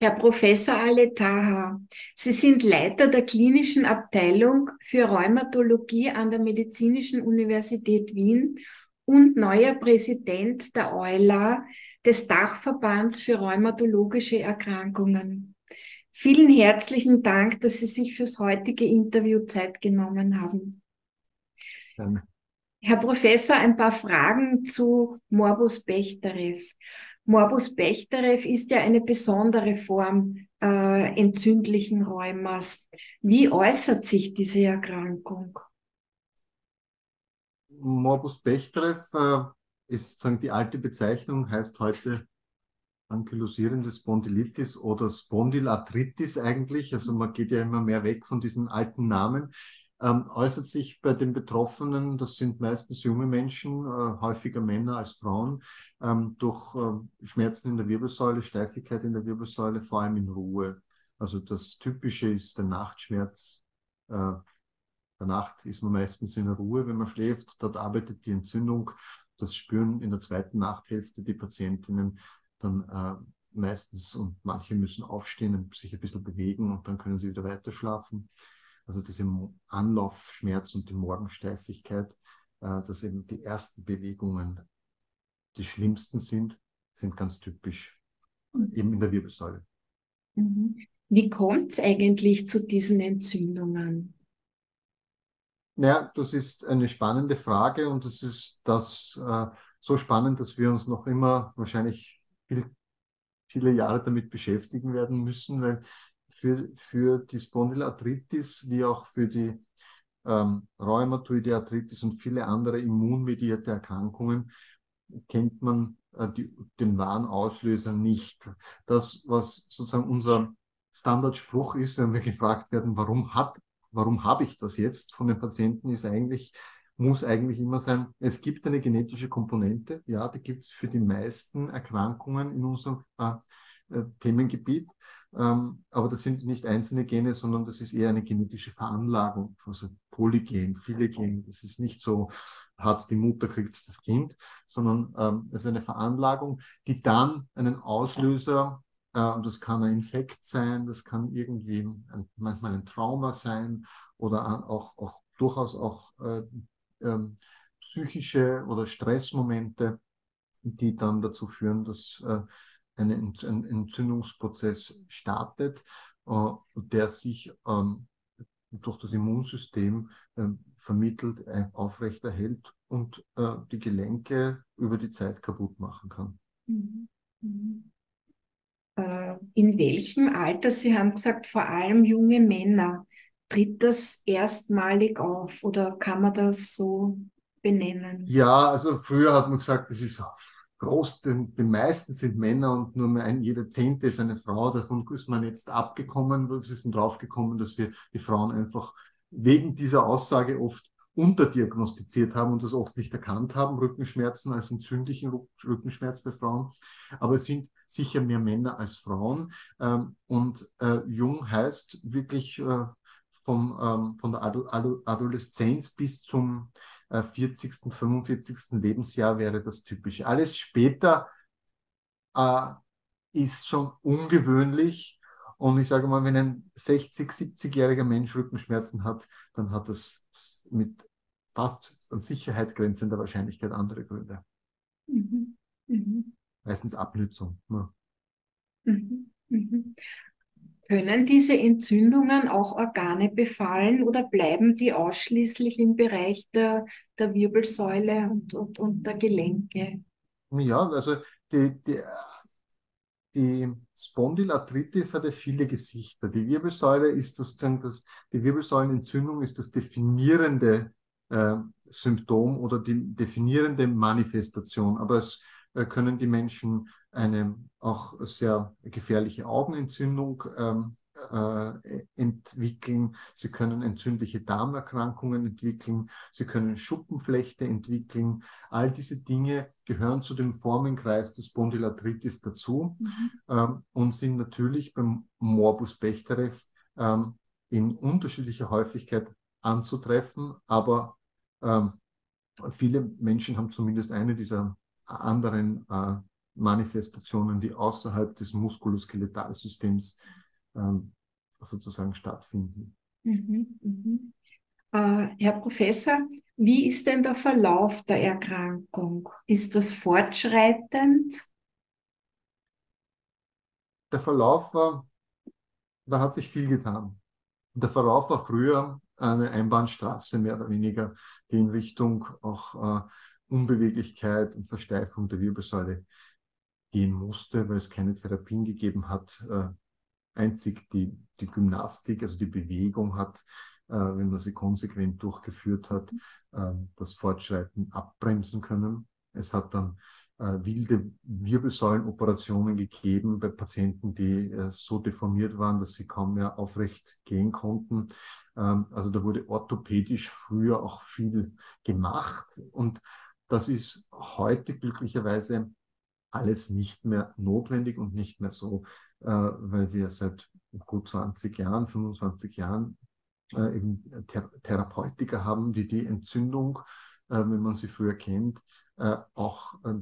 Herr Professor Aletaha, Sie sind Leiter der klinischen Abteilung für Rheumatologie an der Medizinischen Universität Wien und neuer Präsident der EULA, des Dachverbands für rheumatologische Erkrankungen. Vielen herzlichen Dank, dass Sie sich fürs heutige Interview Zeit genommen haben. Gerne. Herr Professor, ein paar Fragen zu Morbus Bechterew. Morbus Bechterew ist ja eine besondere Form äh, entzündlichen Rheumas. Wie äußert sich diese Erkrankung? Morbus Bechterew äh, ist sagen die alte Bezeichnung, heißt heute ankylosierende Spondylitis oder Spondylarthritis eigentlich. Also man geht ja immer mehr weg von diesen alten Namen ähm, äußert sich bei den Betroffenen, das sind meistens junge Menschen, äh, häufiger Männer als Frauen, ähm, durch äh, Schmerzen in der Wirbelsäule, Steifigkeit in der Wirbelsäule, vor allem in Ruhe. Also das Typische ist der Nachtschmerz. Äh, der Nacht ist man meistens in der Ruhe, wenn man schläft. Dort arbeitet die Entzündung. Das spüren in der zweiten Nachthälfte die Patientinnen dann äh, meistens und manche müssen aufstehen und sich ein bisschen bewegen und dann können sie wieder weiter schlafen also diese Anlaufschmerz und die Morgensteifigkeit, äh, dass eben die ersten Bewegungen die schlimmsten sind, sind ganz typisch, mhm. eben in der Wirbelsäule. Mhm. Wie kommt es eigentlich zu diesen Entzündungen? Naja, das ist eine spannende Frage und es ist das äh, so spannend, dass wir uns noch immer wahrscheinlich viel, viele Jahre damit beschäftigen werden müssen, weil für, für die Spondylarthritis wie auch für die ähm, Rheumatoide Arthritis und viele andere immunmedierte Erkrankungen kennt man äh, die, den wahren Auslöser nicht. Das, was sozusagen unser Standardspruch ist, wenn wir gefragt werden, warum hat, warum habe ich das jetzt von den Patienten, ist eigentlich, muss eigentlich immer sein, es gibt eine genetische Komponente, ja, die gibt es für die meisten Erkrankungen in unserem äh, äh, Themengebiet. Ähm, aber das sind nicht einzelne Gene, sondern das ist eher eine genetische Veranlagung, also Polygen, viele Gene. Das ist nicht so, hat es die Mutter, kriegt es das Kind, sondern ähm, es ist eine Veranlagung, die dann einen Auslöser, äh, und das kann ein Infekt sein, das kann irgendwie ein, manchmal ein Trauma sein oder auch, auch durchaus auch äh, äh, psychische oder Stressmomente, die dann dazu führen, dass äh, ein, ein Entzündungsprozess startet, äh, der sich ähm, durch das Immunsystem äh, vermittelt, äh, aufrechterhält und äh, die Gelenke über die Zeit kaputt machen kann. Mhm. Mhm. In welchem Alter, Sie haben gesagt, vor allem junge Männer, tritt das erstmalig auf oder kann man das so benennen? Ja, also früher hat man gesagt, das ist groß, den, den meisten sind Männer und nur ein, jeder Zehnte ist eine Frau. Davon ist man jetzt abgekommen. Wir sind draufgekommen, dass wir die Frauen einfach wegen dieser Aussage oft unterdiagnostiziert haben und das oft nicht erkannt haben, Rückenschmerzen als entzündlichen Rückenschmerz bei Frauen. Aber es sind sicher mehr Männer als Frauen. Ähm, und äh, jung heißt wirklich äh, vom, ähm, von der Adoleszenz bis zum 40., äh, 45. Lebensjahr wäre das typische. Alles später äh, ist schon ungewöhnlich. Und ich sage mal, wenn ein 60-, 70-jähriger Mensch Rückenschmerzen hat, dann hat das mit fast an Sicherheit grenzender Wahrscheinlichkeit andere Gründe. Mhm. Mhm. Meistens Abnützung. Ja. Mhm. Können diese Entzündungen auch Organe befallen oder bleiben die ausschließlich im Bereich der, der Wirbelsäule und, und, und der Gelenke? Ja, also die, die, die Spondylarthritis hat ja viele Gesichter. Die Wirbelsäule ist sozusagen das, die Wirbelsäulenentzündung ist das definierende äh, Symptom oder die definierende Manifestation. Aber es äh, können die Menschen eine auch sehr gefährliche Augenentzündung ähm, äh, entwickeln. Sie können entzündliche Darmerkrankungen entwickeln. Sie können Schuppenflechte entwickeln. All diese Dinge gehören zu dem Formenkreis des Spondylarthritis dazu mhm. ähm, und sind natürlich beim Morbus Bechterew ähm, in unterschiedlicher Häufigkeit anzutreffen, aber ähm, viele Menschen haben zumindest eine dieser anderen äh, Manifestationen, die außerhalb des Muskuloskeletalsystems ähm, sozusagen stattfinden. Mhm, mhm. Äh, Herr Professor, wie ist denn der Verlauf der Erkrankung? Ist das fortschreitend? Der Verlauf war, da hat sich viel getan. Der Verlauf war früher eine Einbahnstraße mehr oder weniger, die in Richtung auch äh, Unbeweglichkeit und Versteifung der Wirbelsäule gehen musste, weil es keine Therapien gegeben hat. Äh, einzig die, die Gymnastik, also die Bewegung hat, äh, wenn man sie konsequent durchgeführt hat, äh, das Fortschreiten abbremsen können. Es hat dann wilde Wirbelsäulenoperationen gegeben bei Patienten, die so deformiert waren, dass sie kaum mehr aufrecht gehen konnten. Ähm, also da wurde orthopädisch früher auch viel gemacht und das ist heute glücklicherweise alles nicht mehr notwendig und nicht mehr so, äh, weil wir seit gut 20 Jahren, 25 Jahren äh, eben Thera Therapeutika haben, die die Entzündung, äh, wenn man sie früher kennt, äh, auch äh,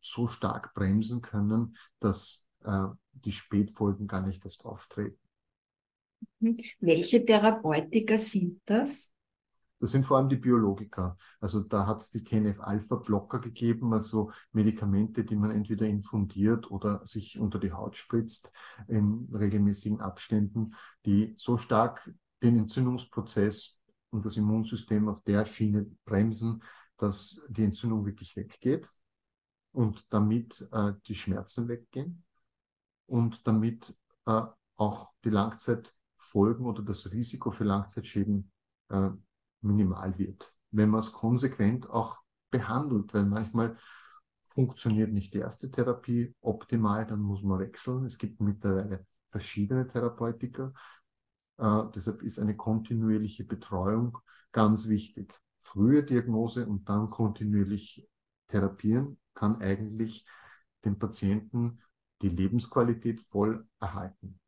so stark bremsen können, dass äh, die Spätfolgen gar nicht erst auftreten. Welche Therapeutika sind das? Das sind vor allem die Biologika. Also da hat es die TNF-Alpha-Blocker gegeben, also Medikamente, die man entweder infundiert oder sich unter die Haut spritzt in regelmäßigen Abständen, die so stark den Entzündungsprozess und das Immunsystem auf der Schiene bremsen, dass die Entzündung wirklich weggeht und damit äh, die Schmerzen weggehen und damit äh, auch die Langzeitfolgen oder das Risiko für Langzeitschäden äh, minimal wird, wenn man es konsequent auch behandelt, weil manchmal funktioniert nicht die erste Therapie optimal, dann muss man wechseln. Es gibt mittlerweile verschiedene Therapeutika. Äh, deshalb ist eine kontinuierliche Betreuung ganz wichtig. Frühe Diagnose und dann kontinuierlich therapieren kann eigentlich den Patienten die Lebensqualität voll erhalten.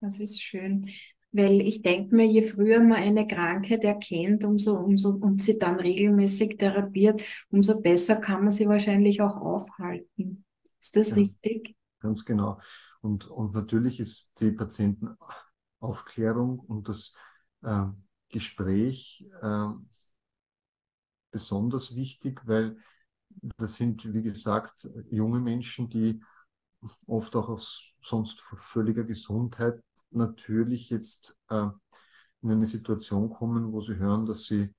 Das ist schön. Weil ich denke mir, je früher man eine Krankheit erkennt, umso, umso, und sie dann regelmäßig therapiert, umso besser kann man sie wahrscheinlich auch aufhalten. Ist das ja, richtig? Ganz genau. Und, und natürlich ist die Patientenaufklärung und das äh, Gespräch äh, besonders wichtig, weil das sind, wie gesagt, junge Menschen, die oft auch aus sonst völliger Gesundheit natürlich jetzt äh, in eine Situation kommen, wo sie hören, dass sie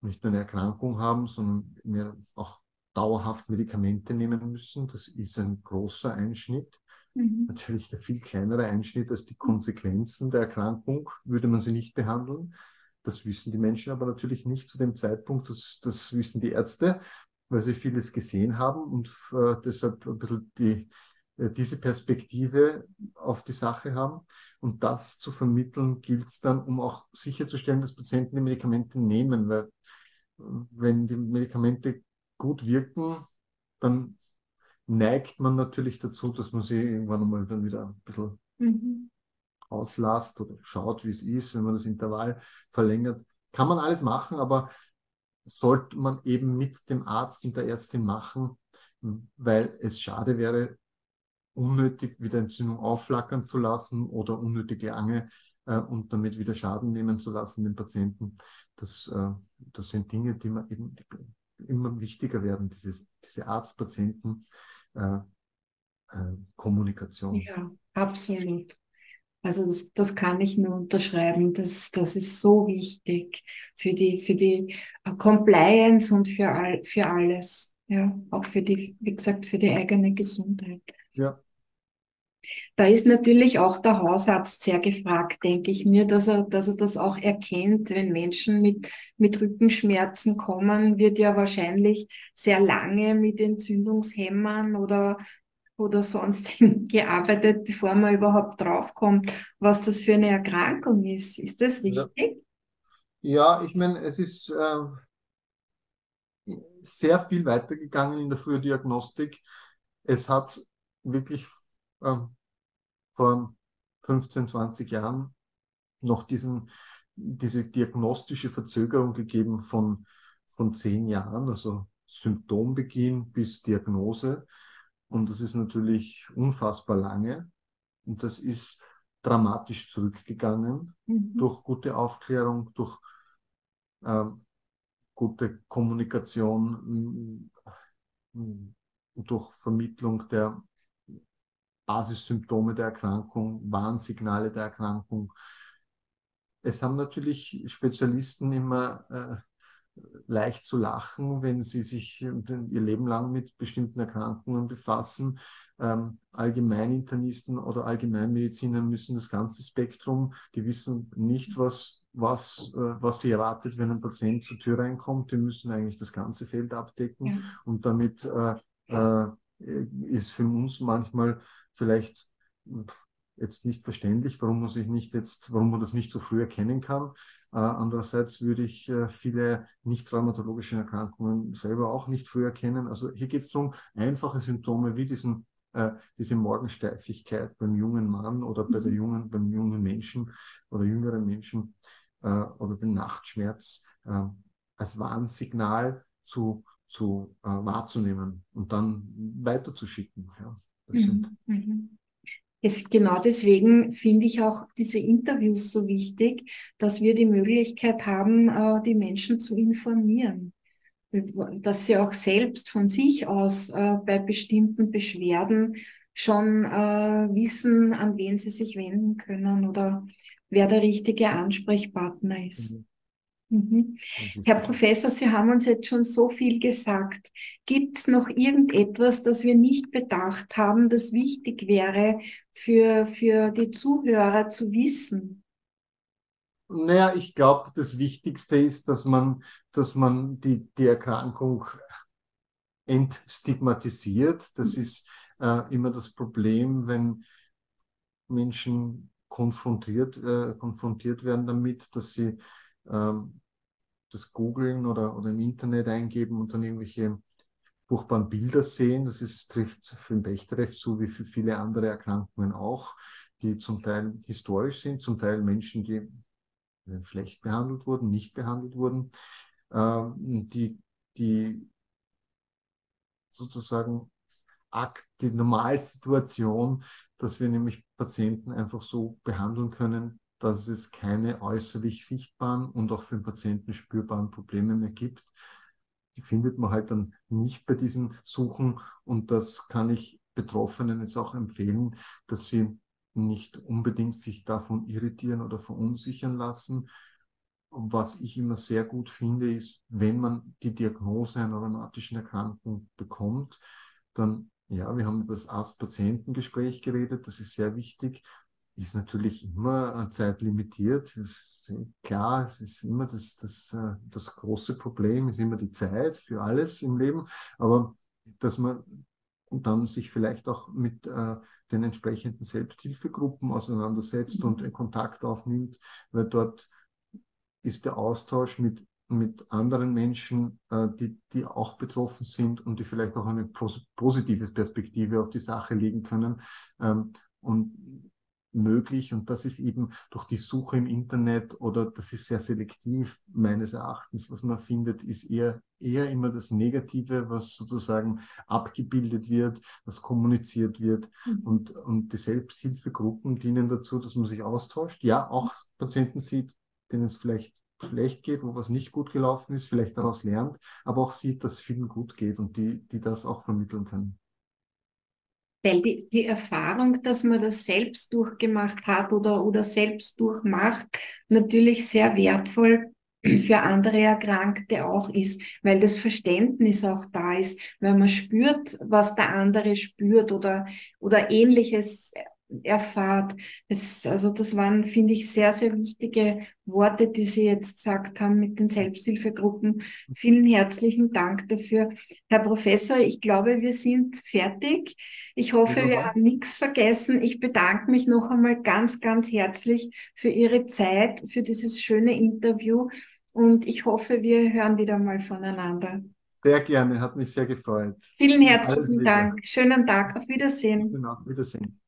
nicht nur eine Erkrankung haben, sondern mehr auch dauerhaft Medikamente nehmen müssen. Das ist ein großer Einschnitt. Mhm. Natürlich der viel kleinere Einschnitt als die Konsequenzen der Erkrankung, würde man sie nicht behandeln. Das wissen die Menschen aber natürlich nicht zu dem Zeitpunkt. Das, das wissen die Ärzte, weil sie vieles gesehen haben und äh, deshalb ein bisschen die, diese Perspektive auf die Sache haben. Und das zu vermitteln gilt es dann, um auch sicherzustellen, dass Patienten die Medikamente nehmen, weil äh, wenn die Medikamente gut wirken, dann neigt man natürlich dazu, dass man sie irgendwann einmal dann wieder ein bisschen mhm. auslasst oder schaut, wie es ist, wenn man das Intervall verlängert. Kann man alles machen, aber sollte man eben mit dem Arzt und der Ärztin machen, weil es schade wäre, unnötig wieder Entzündung aufflackern zu lassen oder unnötig lange äh, und damit wieder Schaden nehmen zu lassen, den Patienten. Das, äh, das sind Dinge, die man eben immer wichtiger werden, dieses, diese Arzt-Patienten-Kommunikation. Äh, ja, absolut. Also das, das kann ich nur unterschreiben. Das, das ist so wichtig für die, für die Compliance und für, all, für alles. Ja, auch für die, wie gesagt, für die eigene Gesundheit. Ja. Da ist natürlich auch der Hausarzt sehr gefragt, denke ich mir, dass er, dass er das auch erkennt. Wenn Menschen mit, mit Rückenschmerzen kommen, wird ja wahrscheinlich sehr lange mit Entzündungshämmern oder, oder sonst gearbeitet, bevor man überhaupt draufkommt, was das für eine Erkrankung ist. Ist das richtig? Ja, ja ich meine, es ist äh, sehr viel weitergegangen in der Frühdiagnostik. Es hat wirklich ähm, vor 15, 20 Jahren noch diesen, diese diagnostische Verzögerung gegeben von, von zehn Jahren, also Symptombeginn bis Diagnose. Und das ist natürlich unfassbar lange. Und das ist dramatisch zurückgegangen mhm. durch gute Aufklärung, durch ähm, gute Kommunikation, durch Vermittlung der Basissymptome der Erkrankung, Warnsignale der Erkrankung. Es haben natürlich Spezialisten immer äh, leicht zu lachen, wenn sie sich ihr Leben lang mit bestimmten Erkrankungen befassen. Ähm, Allgemeininternisten oder Allgemeinmediziner müssen das ganze Spektrum, die wissen nicht, was, was, äh, was sie erwartet, wenn ein Patient zur Tür reinkommt. Die müssen eigentlich das ganze Feld abdecken ja. und damit äh, äh, ist für uns manchmal vielleicht jetzt nicht verständlich, warum man sich nicht jetzt, warum man das nicht so früh erkennen kann. Äh, andererseits würde ich äh, viele nicht traumatologische Erkrankungen selber auch nicht früh erkennen. Also hier geht es darum, einfache Symptome wie diesen, äh, diese Morgensteifigkeit beim jungen Mann oder bei der mhm. jungen, beim jungen Menschen oder jüngeren Menschen äh, oder den Nachtschmerz äh, als Warnsignal zu zu äh, wahrzunehmen und dann weiterzuschicken. Ja, mhm. Mhm. Es, genau deswegen finde ich auch diese Interviews so wichtig, dass wir die Möglichkeit haben, äh, die Menschen zu informieren. Dass sie auch selbst von sich aus äh, bei bestimmten Beschwerden schon äh, wissen, an wen sie sich wenden können oder wer der richtige Ansprechpartner ist. Mhm. Mhm. Herr Professor, Sie haben uns jetzt schon so viel gesagt. Gibt es noch irgendetwas, das wir nicht bedacht haben, das wichtig wäre für, für die Zuhörer zu wissen? Naja, ich glaube, das Wichtigste ist, dass man, dass man die, die Erkrankung entstigmatisiert. Das mhm. ist äh, immer das Problem, wenn Menschen konfrontiert, äh, konfrontiert werden damit, dass sie ähm, das googeln oder, oder im Internet eingeben und dann irgendwelche furchtbaren Bilder sehen. Das ist, trifft für den Bechterew zu wie für viele andere Erkrankungen auch, die zum Teil historisch sind, zum Teil Menschen, die äh, schlecht behandelt wurden, nicht behandelt wurden, ähm, die, die sozusagen die Normalsituation, dass wir nämlich Patienten einfach so behandeln können, dass es keine äußerlich sichtbaren und auch für den Patienten spürbaren Probleme mehr gibt. Die findet man halt dann nicht bei diesen Suchen und das kann ich Betroffenen jetzt auch empfehlen, dass sie nicht unbedingt sich davon irritieren oder verunsichern lassen. Was ich immer sehr gut finde, ist, wenn man die Diagnose einer rheumatischen Erkrankung bekommt, dann, ja, wir haben über das Arzt-Patientengespräch geredet, das ist sehr wichtig, ist natürlich immer zeitlimitiert. Ist klar, es ist immer das, das, äh, das große Problem, ist immer die Zeit für alles im Leben. Aber dass man dann sich vielleicht auch mit äh, den entsprechenden Selbsthilfegruppen auseinandersetzt mhm. und Kontakt aufnimmt, weil dort ist der Austausch mit, mit anderen Menschen, äh, die, die auch betroffen sind und die vielleicht auch eine positive Perspektive auf die Sache legen können. Ähm, und möglich und das ist eben durch die Suche im Internet oder das ist sehr selektiv meines Erachtens, was man findet, ist eher, eher immer das Negative, was sozusagen abgebildet wird, was kommuniziert wird mhm. und, und die Selbsthilfegruppen dienen dazu, dass man sich austauscht. Ja, auch Patienten sieht, denen es vielleicht schlecht geht, wo was nicht gut gelaufen ist, vielleicht daraus lernt, aber auch sieht, dass es vielen gut geht und die, die das auch vermitteln können weil die, die Erfahrung, dass man das selbst durchgemacht hat oder, oder selbst durchmacht, natürlich sehr wertvoll für andere Erkrankte auch ist, weil das Verständnis auch da ist, weil man spürt, was der andere spürt oder, oder ähnliches erfahrt. Das, also das waren, finde ich, sehr, sehr wichtige Worte, die Sie jetzt gesagt haben mit den Selbsthilfegruppen. Vielen herzlichen Dank dafür. Herr Professor, ich glaube, wir sind fertig. Ich hoffe, wir haben nichts vergessen. Ich bedanke mich noch einmal ganz, ganz herzlich für Ihre Zeit, für dieses schöne Interview und ich hoffe, wir hören wieder mal voneinander. Sehr gerne, hat mich sehr gefreut. Vielen herzlichen Dank. Schönen Tag, auf Wiedersehen. Genau, Wiedersehen.